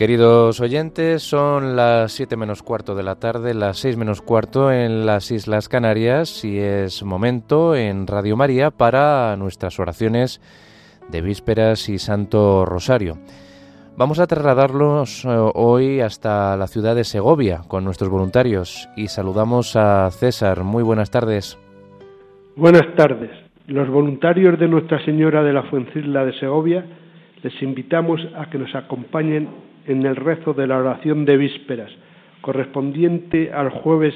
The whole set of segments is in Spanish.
Queridos oyentes, son las 7 menos cuarto de la tarde, las 6 menos cuarto en las Islas Canarias y es momento en Radio María para nuestras oraciones de vísperas y Santo Rosario. Vamos a trasladarlos eh, hoy hasta la ciudad de Segovia con nuestros voluntarios y saludamos a César. Muy buenas tardes. Buenas tardes. Los voluntarios de Nuestra Señora de la Fuencilla de Segovia les invitamos a que nos acompañen en el rezo de la oración de vísperas, correspondiente al jueves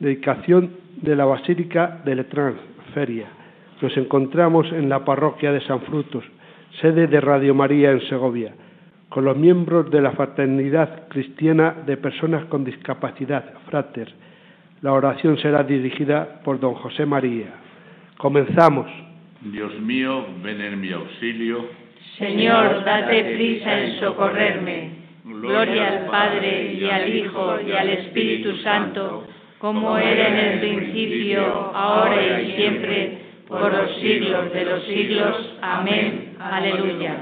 dedicación de la Basílica de Letrán, Feria. Nos encontramos en la parroquia de San Frutos, sede de Radio María en Segovia, con los miembros de la Fraternidad Cristiana de Personas con Discapacidad, Frater. La oración será dirigida por don José María. Comenzamos. Dios mío, ven en mi auxilio. Señor, date prisa en socorrerme. Gloria al Padre y al Hijo y al Espíritu Santo, como era en el principio, ahora y siempre, por los siglos de los siglos. Amén. Aleluya.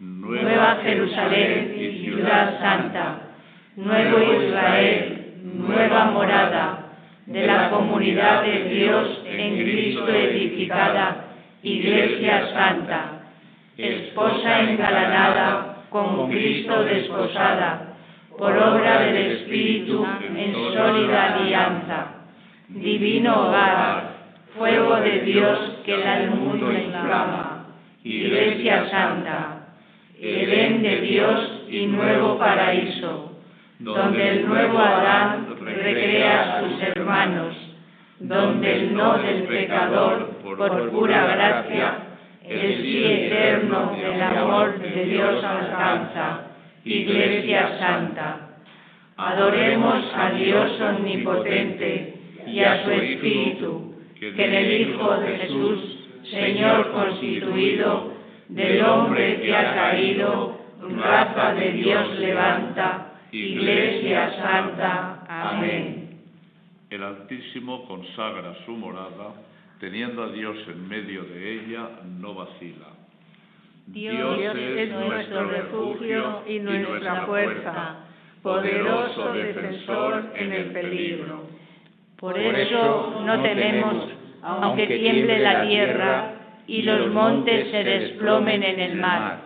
Nueva Jerusalén y ciudad santa, nuevo Israel, nueva morada de la comunidad de Dios en Cristo edificada, Iglesia Santa, esposa engalanada con Cristo desposada, por obra del Espíritu en sólida alianza, divino hogar, fuego de Dios que el mundo inflama, Iglesia Santa, Edén de Dios y nuevo paraíso, donde el nuevo Adán recrea a sus hermanos, donde el no del pecador por pura gracia el sí eterno del amor de Dios alcanza, Iglesia Santa. Adoremos a Dios omnipotente y a su Espíritu, que en el Hijo de Jesús, Señor constituido, del hombre que ha caído, raza de Dios levanta, Iglesia Santa. Amén. El Altísimo consagra su morada teniendo a Dios en medio de ella, no vacila. Dios, es nuestro refugio y nuestra fuerza, poderoso defensor en el peligro. Por eso no tememos, aunque tiemble la tierra y los montes se desplomen en el mar,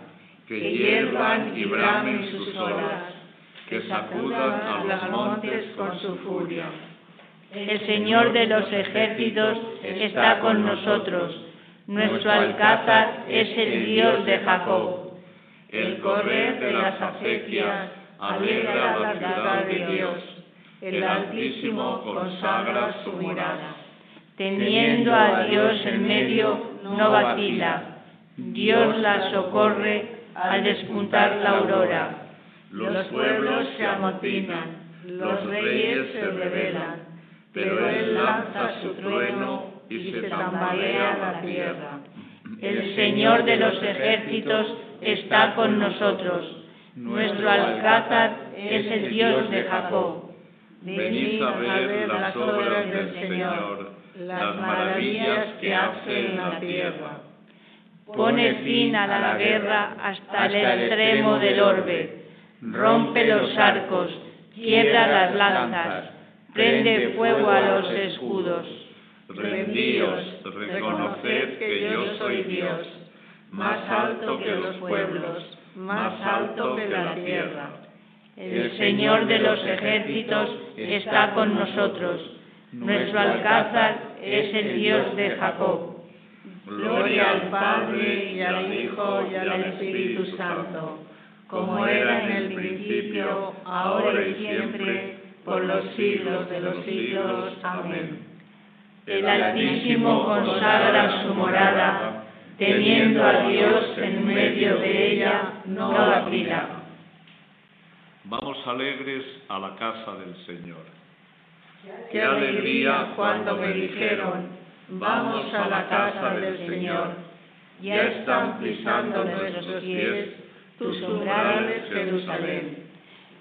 que hiervan y bramen sus olas, que sacudan a los montes con su furia el Señor de los ejércitos está con nosotros. Nuestro alcázar es el Dios de Jacob. El correr de las acequias alegra la ciudad de Dios. El Altísimo consagra su mirada. Teniendo a Dios en medio, no vacila. Dios la socorre al despuntar la aurora. Los pueblos se amotinan, los reyes se rebelan lanza su trueno y se tambalea la tierra. El Señor de los ejércitos está con nosotros. Nuestro alcázar es el Dios de Jacob. Venid a ver las obras del Señor, las maravillas que hace en la tierra. Pone fin a la guerra hasta el extremo del orbe. Rompe los arcos, quiebra las lanzas prende fuego a los escudos. Rendíos, reconoced que yo soy Dios, más alto que los pueblos, más alto que la tierra. El Señor de los ejércitos está con nosotros. Nuestro alcázar es el Dios de Jacob. Gloria al Padre y al Hijo y al Espíritu Santo, como era en el principio, ahora y siempre por los siglos de los siglos. Amén. El Altísimo consagra su morada, teniendo a Dios en medio de ella, no vacila. Vamos alegres a la casa del Señor. Qué alegría cuando me dijeron, vamos a la casa del Señor. Ya están pisando nuestros pies tus umbrales, Jerusalén.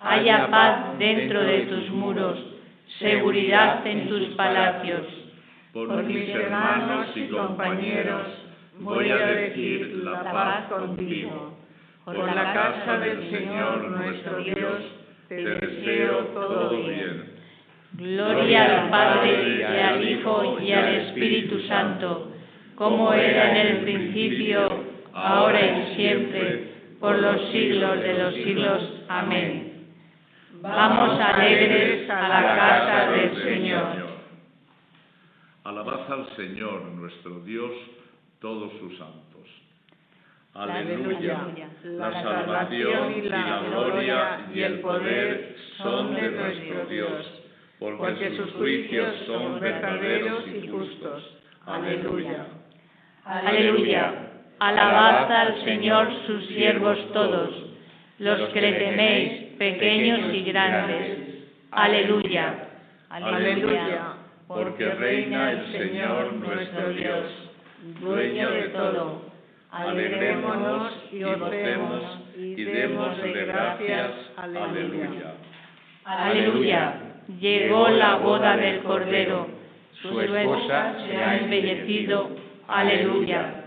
Haya paz dentro de tus muros, seguridad en tus palacios. Por mis hermanos y compañeros voy a decir la paz contigo. Por la casa del Señor nuestro Dios te deseo todo bien. Gloria al Padre y al Hijo y al Espíritu Santo, como era en el principio, ahora y siempre, por los siglos de los siglos. Amén. Vamos alegres a la casa del Señor. Alabad al Señor nuestro Dios, todos sus santos. Aleluya. La salvación y la gloria y el poder son de nuestro Dios, porque sus juicios son verdaderos y justos. Aleluya. Aleluya. Alabad al Señor sus siervos todos, los que le teméis, pequeños y grandes. Aleluya. Aleluya. Porque reina el Señor nuestro Dios, dueño de todo alegrémonos y gocemos y démosle gracias. Aleluya. Aleluya. Llegó la boda del Cordero. Su esposa se ha embellecido. Aleluya.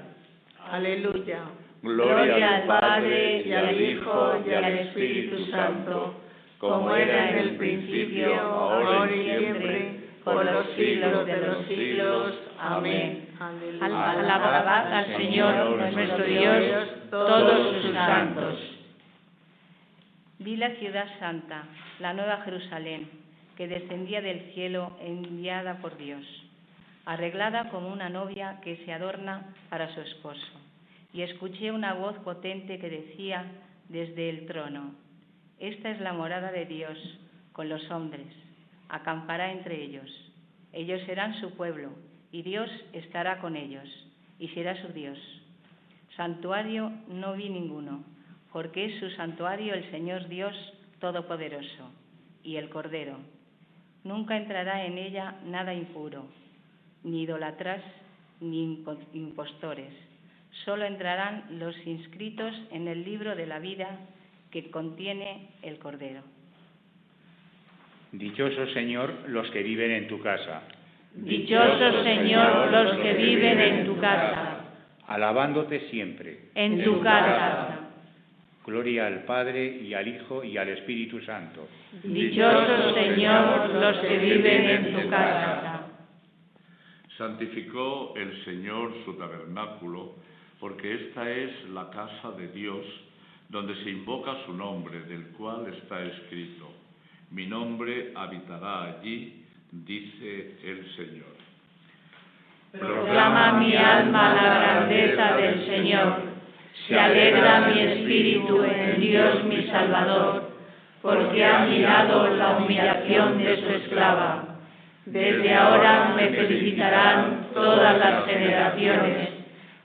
Aleluya. Gloria al Padre y al Hijo y al Espíritu Santo, como era en el principio, ahora y siempre, por los siglos de los siglos. Amén. Alabad al Señor nuestro Dios, todos sus santos. Vi la ciudad santa, la nueva Jerusalén, que descendía del cielo enviada por Dios, arreglada como una novia que se adorna para su esposo. Y escuché una voz potente que decía desde el trono, Esta es la morada de Dios con los hombres, acampará entre ellos. Ellos serán su pueblo y Dios estará con ellos y será su Dios. Santuario no vi ninguno, porque es su santuario el Señor Dios Todopoderoso y el Cordero. Nunca entrará en ella nada impuro, ni idolatras, ni impostores. Solo entrarán los inscritos en el libro de la vida que contiene el Cordero. Dichoso Señor los que viven en tu casa Dichosos, Señor, los que viven en tu casa. Alabándote siempre. En tu casa. Gloria al Padre y al Hijo y al Espíritu Santo. Dichosos, Señor, los que viven en tu casa. Santificó el Señor su tabernáculo, porque esta es la casa de Dios, donde se invoca su nombre, del cual está escrito, mi nombre habitará allí dice el Señor. Proclama mi alma la grandeza del Señor. Se alegra mi espíritu en Dios mi Salvador, porque ha mirado la humillación de su esclava. Desde ahora me felicitarán todas las generaciones,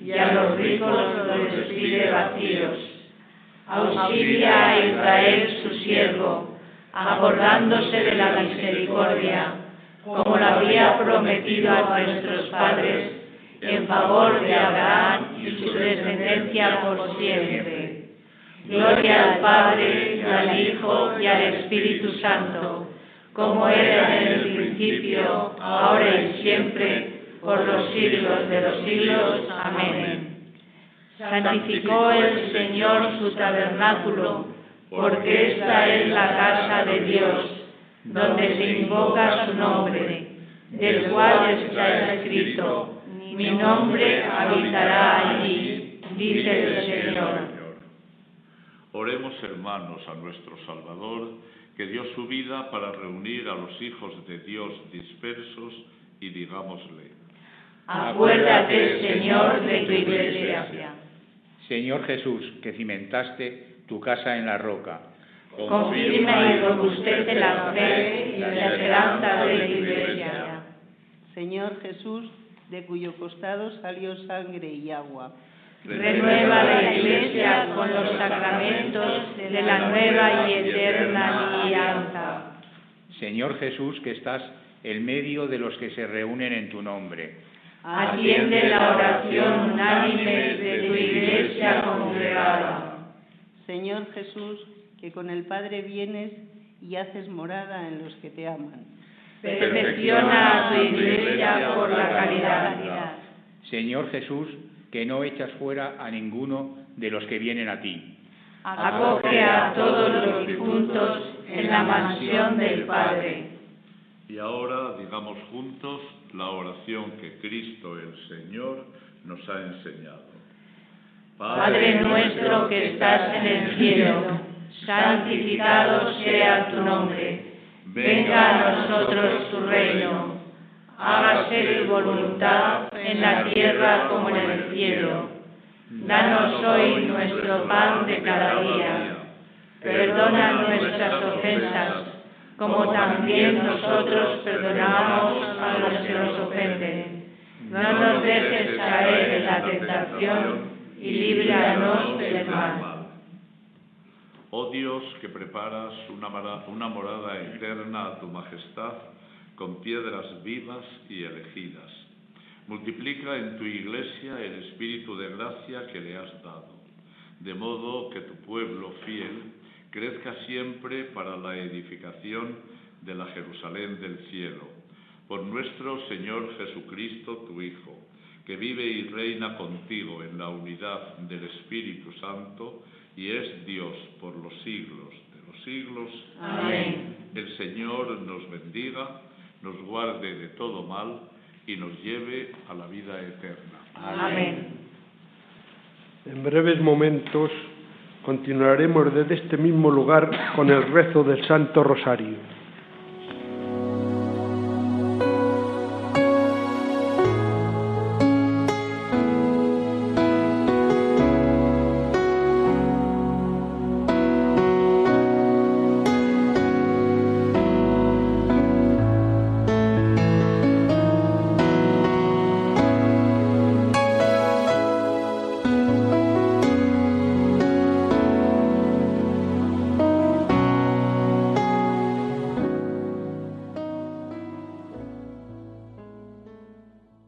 y a los ricos los despide vacíos. Auxilia a Israel su siervo acordándose de la misericordia, como lo había prometido a nuestros padres, en favor de Abraham y su descendencia por siempre. Gloria al Padre, y al Hijo, y al Espíritu Santo, como era en el principio, ahora y siempre, por los siglos de los siglos. Amén. Santificó el Señor su tabernáculo, porque esta es la casa de Dios, donde se invoca su nombre, del cual está escrito, mi nombre habitará allí, dice el Señor. Oremos, hermanos, a nuestro Salvador, que dio su vida para reunir a los hijos de Dios dispersos, y digámosle. Acuérdate, Señor, de tu iglesia. Señor Jesús, que cimentaste tu casa en la roca. Confirma y robustece la fe y la esperanza de tu iglesia. Señor Jesús, de cuyo costado salió sangre y agua. Renueva la iglesia con los sacramentos de la nueva y eterna alianza. Señor Jesús, que estás en medio de los que se reúnen en tu nombre. Atiende la oración unánime de tu iglesia congregada. Señor Jesús, que con el Padre vienes y haces morada en los que te aman. Perfecciona a tu iglesia por la caridad. Señor Jesús, que no echas fuera a ninguno de los que vienen a ti. Acoge a todos los difuntos en la mansión del Padre. Y ahora digamos juntos la oración que Cristo el Señor nos ha enseñado. Padre nuestro que estás en el cielo, santificado sea tu nombre. Venga a nosotros tu reino. Hágase tu voluntad en la tierra como en el cielo. Danos hoy nuestro pan de cada día. Perdona nuestras ofensas, como también nosotros perdonamos a los que nos ofenden. No nos dejes caer en la tentación y líbranos del mal. Oh Dios, que preparas una, una morada eterna a tu majestad con piedras vivas y elegidas. Multiplica en tu iglesia el espíritu de gracia que le has dado, de modo que tu pueblo fiel crezca siempre para la edificación de la Jerusalén del cielo. Por nuestro Señor Jesucristo, tu Hijo, que vive y reina contigo en la unidad del Espíritu Santo y es Dios por los siglos de los siglos. Amén. El Señor nos bendiga, nos guarde de todo mal y nos lleve a la vida eterna. Amén. En breves momentos continuaremos desde este mismo lugar con el rezo del Santo Rosario.